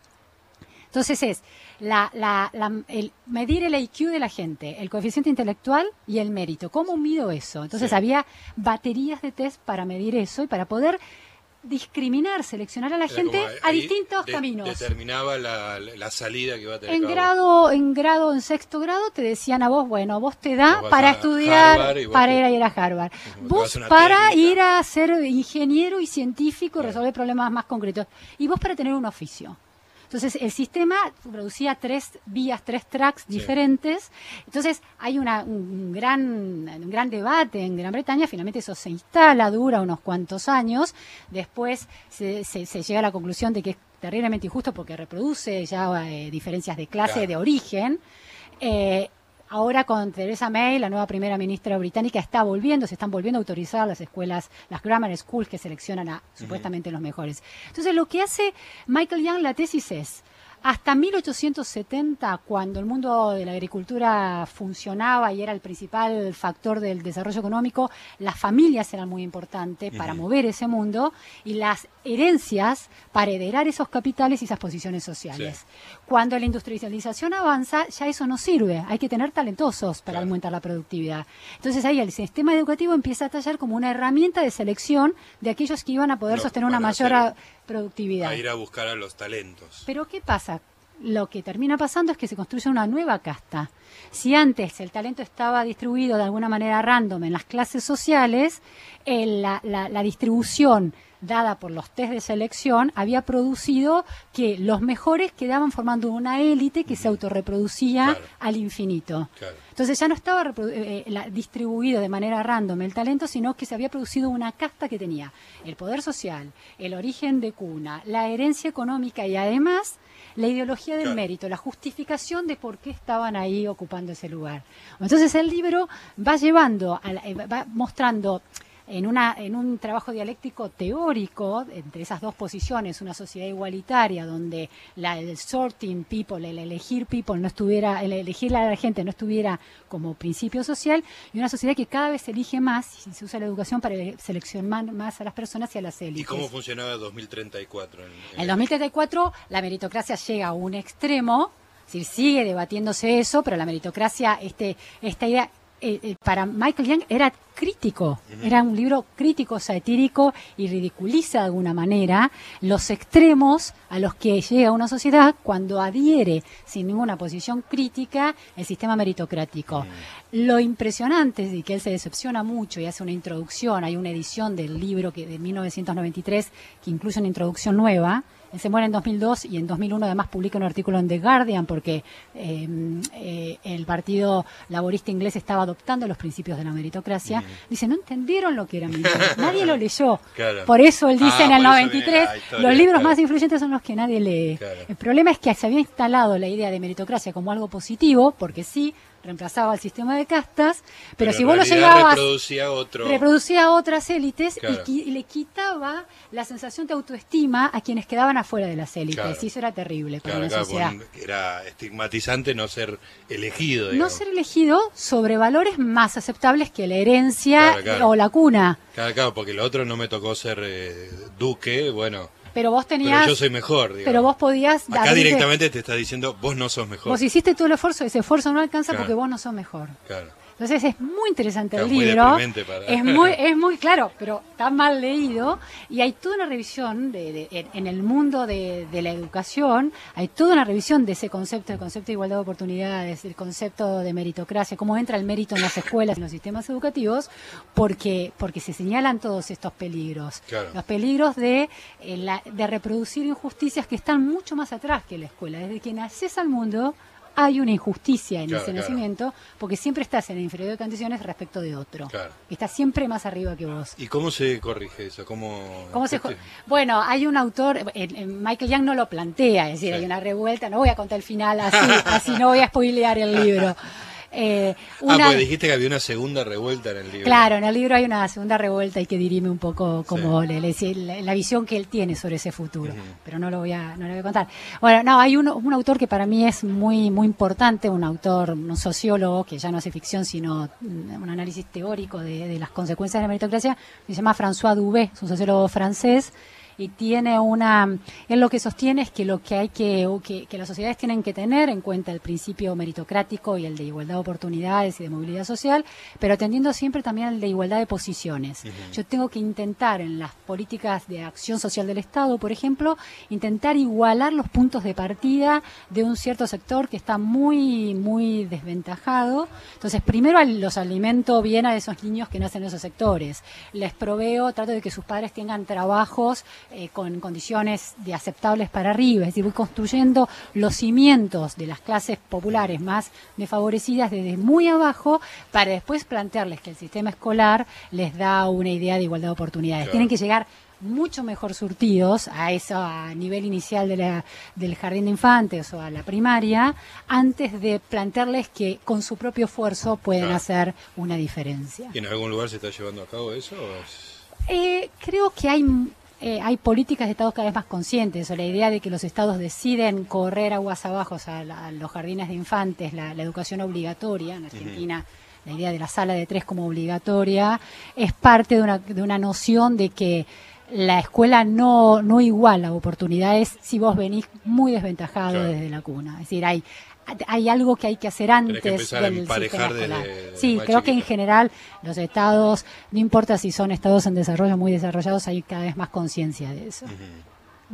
Entonces es la, la- la- el medir el IQ de la gente, el coeficiente intelectual y el mérito. ¿Cómo mido eso? Entonces Sí. había baterías de test para medir eso y para poder discriminar, seleccionar a la Era gente a distintos de- caminos. Determinaba la, la salida que iba a tener En grado, en grado, en sexto grado te decían a vos, bueno, vos te da Vos para estudiar, y para te- ir a ir a Harvard. Vos para técnica. ir a ser ingeniero y científico, Claro. resolver problemas más concretos. Y vos para tener un oficio. Entonces, el sistema producía tres vías, tres tracks diferentes. Entonces, hay una, un, gran, un gran debate en Gran Bretaña. Finalmente, eso se instala, dura unos cuantos años. Después, se, se- se llega a la conclusión de que es terriblemente injusto porque reproduce ya eh, diferencias de clase, Claro. de origen. Eh, ahora con Theresa May, la nueva primera ministra británica, está volviendo, se están volviendo a autorizar las escuelas, las grammar schools que seleccionan a supuestamente los mejores. Entonces lo que hace Michael Young, la tesis es, hasta 1870, cuando el mundo de la agricultura funcionaba y era el principal factor del desarrollo económico, las familias eran muy importantes para mover ese mundo y las herencias para heredar esos capitales y esas posiciones sociales. Sí. Cuando la industrialización avanza, ya eso no sirve. Hay que tener talentosos para Claro. aumentar la productividad. Entonces ahí el sistema educativo empieza a tallar como una herramienta de selección de aquellos que iban a poder No, sostener una mayor hacer- productividad. A ir a buscar a los talentos. Pero ¿qué pasa? Lo que termina pasando es que se construye una nueva casta. Si antes el talento estaba distribuido de alguna manera random en las clases sociales, la, la- la distribución dada por los test de selección había producido que los mejores quedaban formando una élite que se autorreproducía Claro. al infinito. Claro. Entonces ya no estaba eh, eh, la- distribuido de manera random el talento, sino que se había producido una casta que tenía el poder social, el origen de cuna, la herencia económica y además la ideología del Claro. mérito, la justificación de por qué estaban ahí ocupando ese lugar. Entonces el libro va llevando, a la- eh, va mostrando en, una, en un trabajo dialéctico teórico entre esas dos posiciones, una sociedad igualitaria donde la, el sorting people, el elegir people no estuviera, el elegir a la gente no estuviera como principio social, y una sociedad que cada vez elige más y se usa la educación para seleccionar más a las personas y a las élites. ¿Y cómo funcionaba el 2034? En, en el 2034 la meritocracia llega a un extremo, si sigue debatiéndose eso, pero la meritocracia, este, esta idea eh, eh, para Michael Young era crítico, era un libro crítico, satírico y ridiculiza de alguna manera los extremos a los que llega una sociedad cuando adhiere sin ninguna posición crítica el sistema meritocrático. Lo impresionante es que él se decepciona mucho y hace una introducción, hay una edición del libro que de 1993 que incluye una introducción nueva, se muere en 2002 y en 2001 además publica un artículo en The Guardian porque eh, eh, el Partido Laborista Inglés estaba adoptando los principios de la meritocracia. Dice, no entendieron lo que era Nadie lo leyó. Por eso él dice ah, en el 93, los libros más influyentes son los que nadie lee. El problema es que se había instalado la idea de meritocracia como algo positivo, porque sí, reemplazaba el sistema de castas, pero, si vos lo llegabas, reproducía, otro... reproducía otras élites y, le quitaba la sensación de autoestima a quienes quedaban afuera de las élites. Y eso era terrible para una sociedad. Era estigmatizante no ser elegido. No ser elegido sobre valores más aceptables que la herencia o la cuna. Claro, claro, porque lo otro no me tocó ser eh, duque, bueno pero vos tenías... Pero yo soy mejor, digamos. Pero vos podías... Acá directamente te está diciendo, vos no sos mejor. Vos hiciste todo el esfuerzo, ese esfuerzo no alcanza porque vos no sos mejor. Claro. Entonces es muy interesante el libro. Es muy, es muy claro, pero está mal leído. Y hay toda una revisión de, en, el mundo de, la educación, hay toda una revisión de ese concepto, el concepto de igualdad de oportunidades, el concepto de meritocracia, cómo entra el mérito en las escuelas, en los sistemas educativos, porque porque se señalan todos estos peligros, los peligros de eh, de reproducir injusticias que están mucho más atrás que la escuela, desde que naces al mundo hay una injusticia en ese nacimiento porque siempre estás en inferior de condiciones respecto de otro. Estás siempre más arriba que vos. ¿Y cómo se corrige eso? ¿Cómo, se bueno, hay un autor, Michael Young no lo plantea, es decir, hay una revuelta, no voy a contar el final así, así no voy a spoilear el libro. Eh, ah, pues dijiste que había una segunda revuelta en el libro. Claro, en el libro hay una segunda revuelta y que dirime un poco como la, visión que él tiene sobre ese futuro, pero no lo voy a no lo voy a contar. Bueno, no, hay un, un, autor que para mí es muy muy importante, un autor, un sociólogo que ya no hace ficción, sino un análisis teórico de, de las consecuencias de la meritocracia, se llama François Dubé, es un sociólogo francés y tiene una, él lo que sostiene es que lo que hay que, que, las sociedades tienen que tener en cuenta el principio meritocrático y el de igualdad de oportunidades y de movilidad social, pero atendiendo siempre también al de igualdad de posiciones. Yo tengo que intentar en las políticas de acción social del Estado, por ejemplo, intentar igualar los puntos de partida de un cierto sector que está muy, muy desventajado. Entonces, primero los alimento bien a esos niños que nacen en esos sectores. Les proveo, trato de que sus padres tengan trabajos eh, con condiciones de aceptables para arriba, es decir, voy construyendo los cimientos de las clases populares más desfavorecidas desde muy abajo para después plantearles que el sistema escolar les da una idea de igualdad de oportunidades. Tienen que llegar mucho mejor surtidos a eso a nivel inicial de la, del jardín de infantes o a la primaria antes de plantearles que con su propio esfuerzo pueden hacer una diferencia. ¿Y en algún lugar se está llevando a cabo eso? Eh, creo que hay eh, hay políticas de estados cada vez más conscientes, o la idea de que los estados deciden correr aguas abajo a, los jardines de infantes, la, educación obligatoria, en Argentina la idea de la sala de tres como obligatoria, es parte de una, de una noción de que la escuela no, no iguala oportunidades si vos venís muy desventajado desde la cuna. Es decir, hay, hay algo que hay que hacer antes del sistema escolar. sí, creo que en general los estados, no importa si son estados en desarrollo muy desarrollados, hay cada vez más conciencia de eso.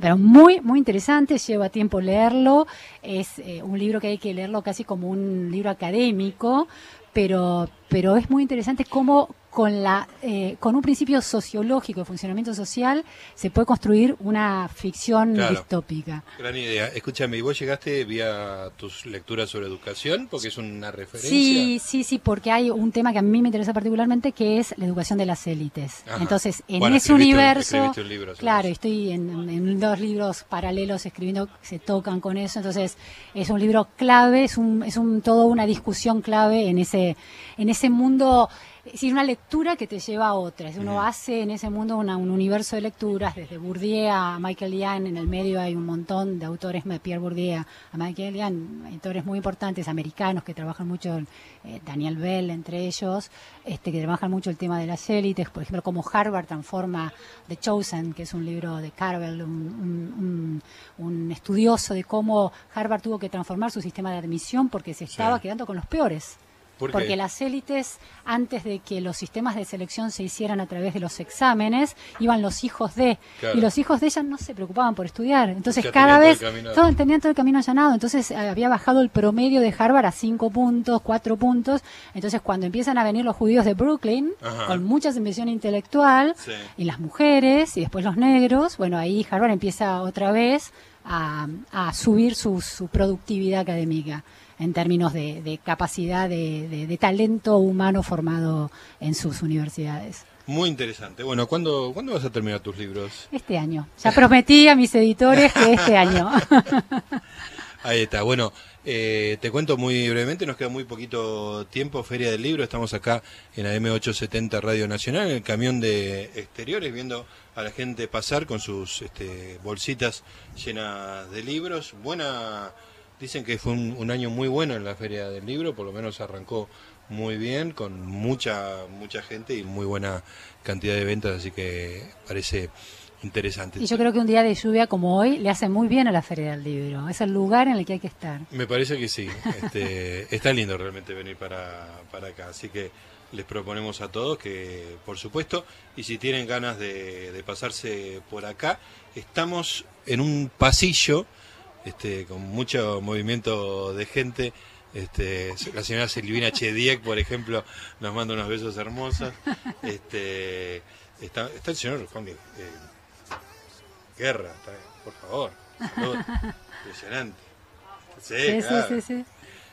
Pero muy, muy interesante, lleva tiempo leerlo, es eh, un libro que hay que leerlo casi como un libro académico, pero, pero es muy interesante cómo, con, la, eh, con un principio sociológico de funcionamiento social se puede construir una ficción distópica. Gran idea. Escúchame, ¿y vos llegaste vía tus lecturas sobre educación? Porque es una referencia. Sí, sí, sí, porque hay un tema que a mí me interesa particularmente que es la educación de las élites. Entonces, en ese universo... claro, estoy en, en, dos libros paralelos escribiendo que se tocan con eso. Entonces, es un libro clave, es un, es un todo una discusión clave en ese, en ese mundo es decir, una lectura que te lleva a otra. Uno Bien. hace en ese mundo una- un universo de lecturas, desde Bourdieu a Michael Lian, en el medio hay un montón de autores, de Pierre Bourdieu a Michael Lian, autores muy importantes, americanos que trabajan mucho, eh, Daniel Bell entre ellos, este, que trabajan mucho el tema de las élites, por ejemplo, como Harvard transforma The Chosen, que es un libro de Carvel, un, un- un- un estudioso de cómo Harvard tuvo que transformar su sistema de admisión porque se estaba Sí. quedando con los peores. Porque las élites, antes de que los sistemas de selección se hicieran a través de los exámenes, iban los hijos de. Claro. Y los hijos de ella no se preocupaban por estudiar. Entonces, Ya cada todo vez. camino- todo- tenían todo el camino allanado. Entonces, eh, había bajado el promedio de Harvard a cinco puntos, cuatro puntos. Entonces, cuando empiezan a venir los judíos de Brooklyn, Ajá. con mucha inversión intelectual, Sí. y las mujeres, y después los negros, bueno, ahí Harvard empieza otra vez a, a subir su, su productividad académica en términos de, de capacidad de, de- de talento humano formado en sus universidades. Muy interesante. Bueno, ¿cuándo, ¿cuándo vas a terminar tus libros? Este año. Ya prometí a mis editores que este año. Ahí está. Bueno, eh, te cuento muy brevemente, nos queda muy poquito tiempo, Feria del Libro, estamos acá en la M870 Radio Nacional, en el camión de exteriores, viendo a la gente pasar con sus este, bolsitas llenas de libros. Buena, dicen que fue un, un año muy bueno en la Feria del Libro, por lo menos arrancó muy bien, con mucha, mucha gente y muy buena cantidad de ventas, así que parece interesante. y yo creo que un día de lluvia como hoy le hace muy bien a la Feria del Libro. Es el lugar en el que hay que estar. Me parece que sí. Este, está lindo realmente venir para, para acá. Así que les proponemos a todos que, por supuesto, y si tienen ganas de, de pasarse por acá, estamos en un pasillo este, con mucho movimiento de gente. Este, la señora Silvina Chediek, por ejemplo, nos manda unos besos hermosos. Este, está, está el señor Juan eh, Guerra, está- por favor. salud. Impresionante. Sí, Sí, sí, claro. sí, sí.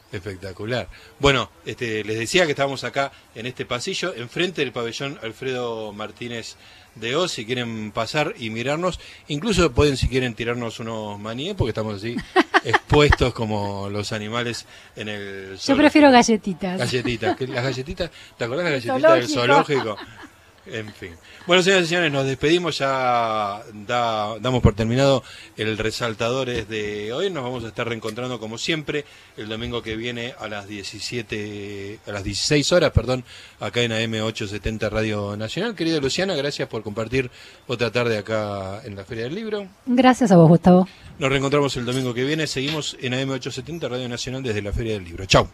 Espectacular. Bueno, este, les decía que estábamos acá en este pasillo, enfrente del pabellón Alfredo Martínez de Oz, si quieren pasar y mirarnos. Incluso pueden, si quieren, tirarnos unos maníes, porque estamos así expuestos como los animales en el Yo zoológico. prefiero galletitas. Galletitas. Las galletitas, ¿te acordás de las galletitas del Zoológico. En fin. Bueno, señoras y señores, nos despedimos. Ya da- damos por terminado el Resaltadores de hoy. Nos vamos a estar reencontrando como siempre el domingo que viene a las 17, a las 16 horas, perdón, acá en AM 870 Radio Nacional. Querida Luciana, gracias por compartir otra tarde acá en la Feria del Libro. Gracias a vos, Gustavo. Nos reencontramos el domingo que viene. Seguimos en AM 870 Radio Nacional desde la Feria del Libro. Chau.